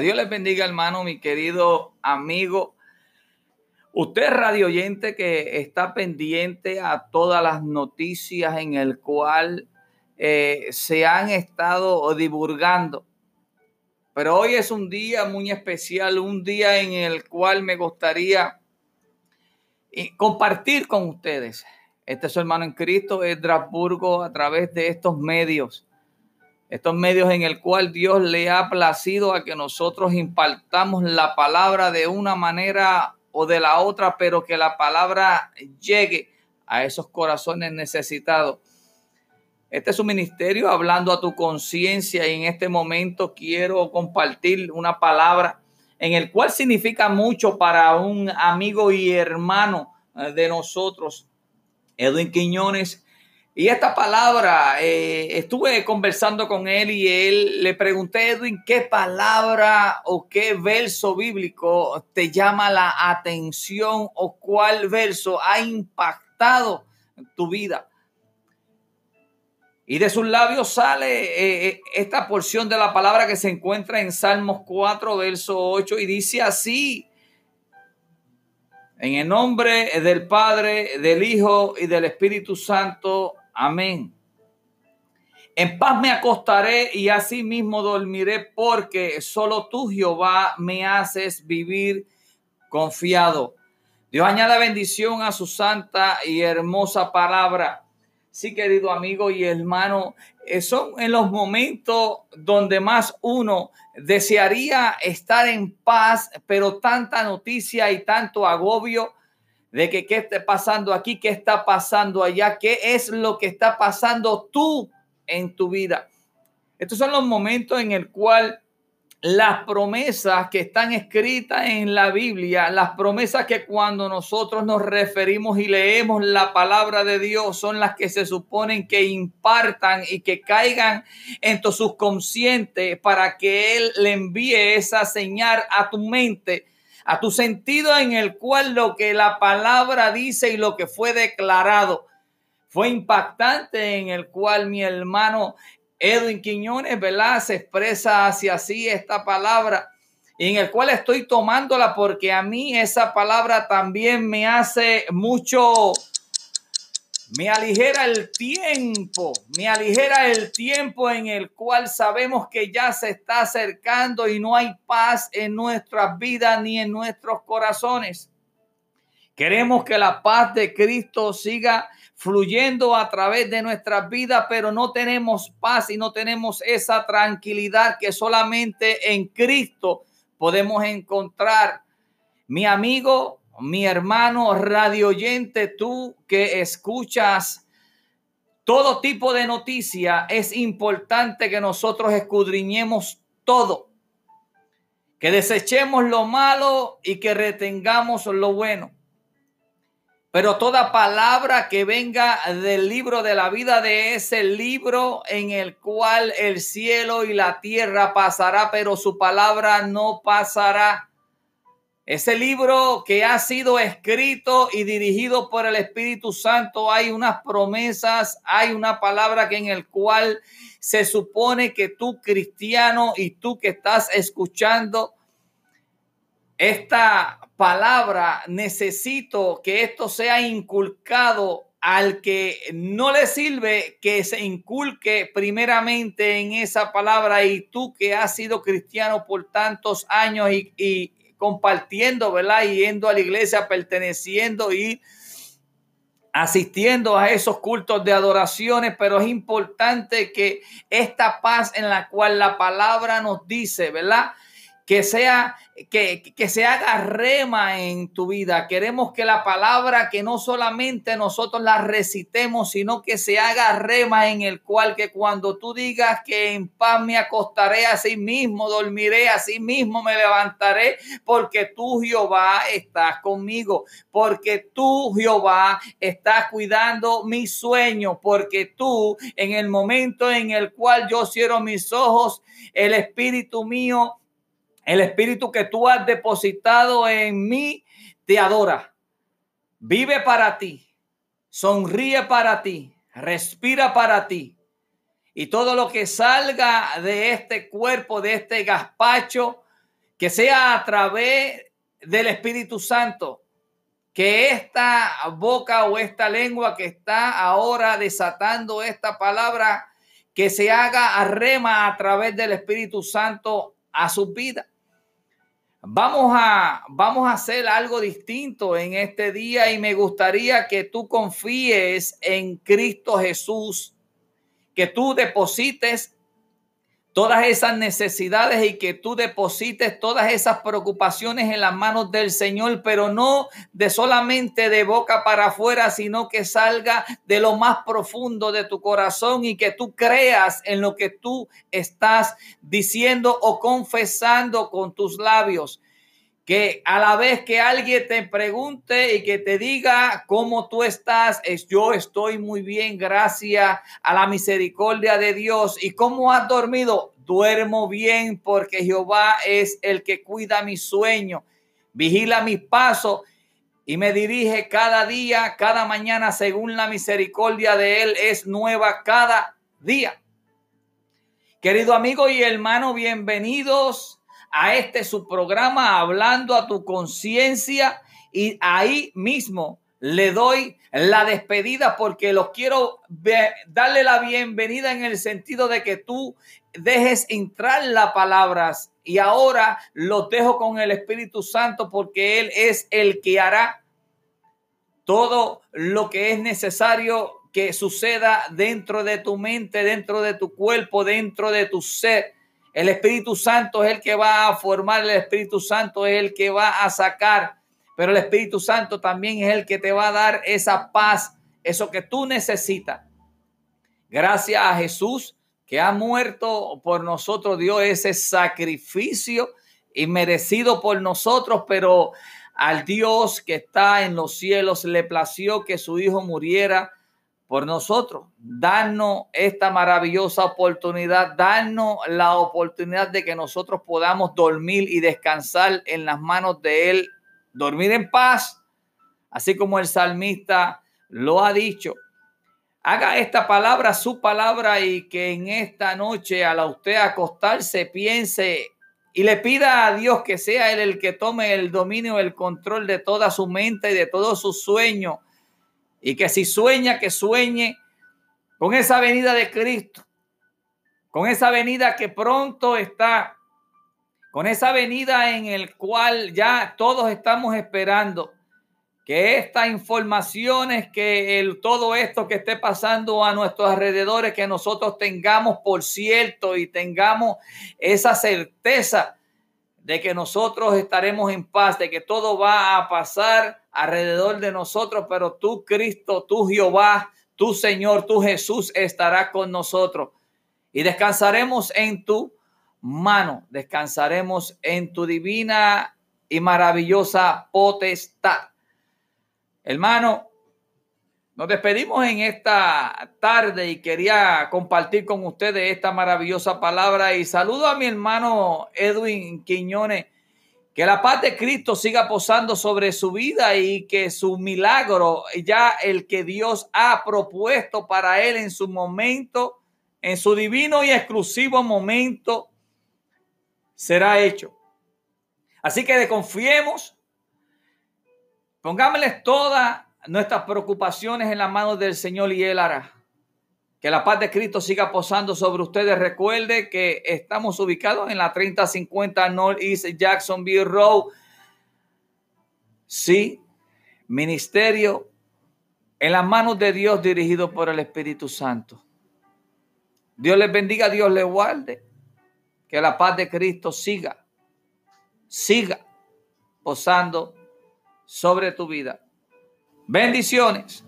Dios les bendiga, hermano, mi querido amigo. Usted radio oyente que está pendiente a todas las noticias en el cual eh, se han estado divulgando. Pero hoy es un día muy especial, un día en el cual me gustaría eh, compartir con ustedes. Este es su hermano en Cristo, es Drasburgo, a través de estos medios estos medios en el cual Dios le ha placido a que nosotros impartamos la palabra de una manera o de la otra, pero que la palabra llegue a esos corazones necesitados. Este es un ministerio hablando a tu conciencia y en este momento quiero compartir una palabra en el cual significa mucho para un amigo y hermano eh, de nosotros, Edwin Quiñones y esta palabra, eh, estuve conversando con él y él le pregunté, Edwin, ¿qué palabra o qué verso bíblico te llama la atención o cuál verso ha impactado tu vida? Y de sus labios sale eh, eh, esta porción de la palabra que se encuentra en Salmos 4, verso 8, y dice así, en el nombre del Padre, del Hijo y del Espíritu Santo, Amén. En paz me acostaré y así mismo dormiré porque solo tú, Jehová, me haces vivir confiado. Dios añade bendición a su santa y hermosa palabra. Sí, querido amigo y hermano, eh, son en los momentos donde más uno desearía estar en paz, pero tanta noticia y tanto agobio de que qué está pasando aquí, qué está pasando allá, qué es lo que está pasando tú en tu vida. Estos son los momentos en el cual las promesas que están escritas en la Biblia, las promesas que cuando nosotros nos referimos y leemos la palabra de Dios son las que se suponen que impartan y que caigan en tu subconsciente para que Él le envíe esa señal a tu mente a tu sentido en el cual lo que la palabra dice y lo que fue declarado fue impactante, en el cual mi hermano Edwin Quiñones, ¿verdad? Se expresa hacia así esta palabra, en el cual estoy tomándola porque a mí esa palabra también me hace mucho me aligera el tiempo, me aligera el tiempo en el cual sabemos que ya se está acercando y no hay paz en nuestras vidas ni en nuestros corazones. Queremos que la paz de Cristo siga fluyendo a través de nuestras vidas, pero no tenemos paz y no tenemos esa tranquilidad que solamente en Cristo podemos encontrar. Mi amigo, mi hermano radio oyente, tú que escuchas todo tipo de noticia, es importante que nosotros escudriñemos todo, que desechemos lo malo y que retengamos lo bueno. Pero toda palabra que venga del libro de la vida, de ese libro en el cual el cielo y la tierra pasará, pero su palabra no pasará. Ese libro que ha sido escrito y dirigido por el Espíritu Santo, hay unas promesas, hay una palabra que en el cual se supone que tú cristiano y tú que estás escuchando esta palabra, necesito que esto sea inculcado al que no le sirve que se inculque primeramente en esa palabra. Y tú que has sido cristiano por tantos años y, y, compartiendo, ¿verdad? Yendo a la iglesia, perteneciendo y asistiendo a esos cultos de adoraciones, pero es importante que esta paz en la cual la palabra nos dice, ¿verdad? Que sea, que, que, se haga rema en tu vida. Queremos que la palabra, que no solamente nosotros la recitemos, sino que se haga rema en el cual que cuando tú digas que en paz me acostaré a sí mismo, dormiré a sí mismo, me levantaré, porque tú Jehová estás conmigo, porque tú Jehová estás cuidando mi sueño, porque tú en el momento en el cual yo cierro mis ojos, el espíritu mío el espíritu que tú has depositado en mí te adora. Vive para ti. Sonríe para ti. Respira para ti. Y todo lo que salga de este cuerpo, de este gazpacho, que sea a través del Espíritu Santo, que esta boca o esta lengua que está ahora desatando esta palabra, que se haga a rema a través del Espíritu Santo a su vida. Vamos a, vamos a hacer algo distinto en este día y me gustaría que tú confíes en Cristo Jesús, que tú deposites todas esas necesidades y que tú deposites todas esas preocupaciones en las manos del Señor, pero no de solamente de boca para afuera, sino que salga de lo más profundo de tu corazón y que tú creas en lo que tú estás diciendo o confesando con tus labios que a la vez que alguien te pregunte y que te diga cómo tú estás, es yo estoy muy bien, gracias a la misericordia de Dios. ¿Y cómo has dormido? Duermo bien porque Jehová es el que cuida mi sueño, vigila mis pasos y me dirige cada día, cada mañana, según la misericordia de Él es nueva cada día. Querido amigo y hermano, bienvenidos a este su programa hablando a tu conciencia y ahí mismo le doy la despedida porque los quiero darle la bienvenida en el sentido de que tú dejes entrar las palabras y ahora los dejo con el Espíritu Santo porque Él es el que hará todo lo que es necesario que suceda dentro de tu mente, dentro de tu cuerpo, dentro de tu ser el Espíritu Santo es el que va a formar, el Espíritu Santo es el que va a sacar, pero el Espíritu Santo también es el que te va a dar esa paz, eso que tú necesitas. Gracias a Jesús que ha muerto por nosotros, dio ese sacrificio y merecido por nosotros, pero al Dios que está en los cielos le plació que su Hijo muriera por nosotros, darnos esta maravillosa oportunidad, darnos la oportunidad de que nosotros podamos dormir y descansar en las manos de Él, dormir en paz, así como el salmista lo ha dicho. Haga esta palabra su palabra y que en esta noche a la usted acostarse piense y le pida a Dios que sea Él el que tome el dominio, el control de toda su mente y de todos sus sueños y que si sueña, que sueñe con esa venida de Cristo, con esa venida que pronto está, con esa venida en el cual ya todos estamos esperando que estas informaciones, que el, todo esto que esté pasando a nuestros alrededores, que nosotros tengamos por cierto y tengamos esa certeza de que nosotros estaremos en paz, de que todo va a pasar alrededor de nosotros, pero tú, Cristo, tú, Jehová, tú, Señor, tú, Jesús, estará con nosotros. Y descansaremos en tu mano, descansaremos en tu divina y maravillosa potestad. Hermano, nos despedimos en esta tarde y quería compartir con ustedes esta maravillosa palabra y saludo a mi hermano Edwin Quiñones. Que la paz de Cristo siga posando sobre su vida y que su milagro, ya el que Dios ha propuesto para él en su momento, en su divino y exclusivo momento, será hecho. Así que confiemos, pongámosles toda nuestras preocupaciones en las manos del Señor y Él hará. Que la paz de Cristo siga posando sobre ustedes. Recuerde que estamos ubicados en la 3050 Northeast Jacksonville Road. Sí, ministerio en las manos de Dios dirigido por el Espíritu Santo. Dios les bendiga, Dios les guarde. Que la paz de Cristo siga, siga posando sobre tu vida. Bendiciones.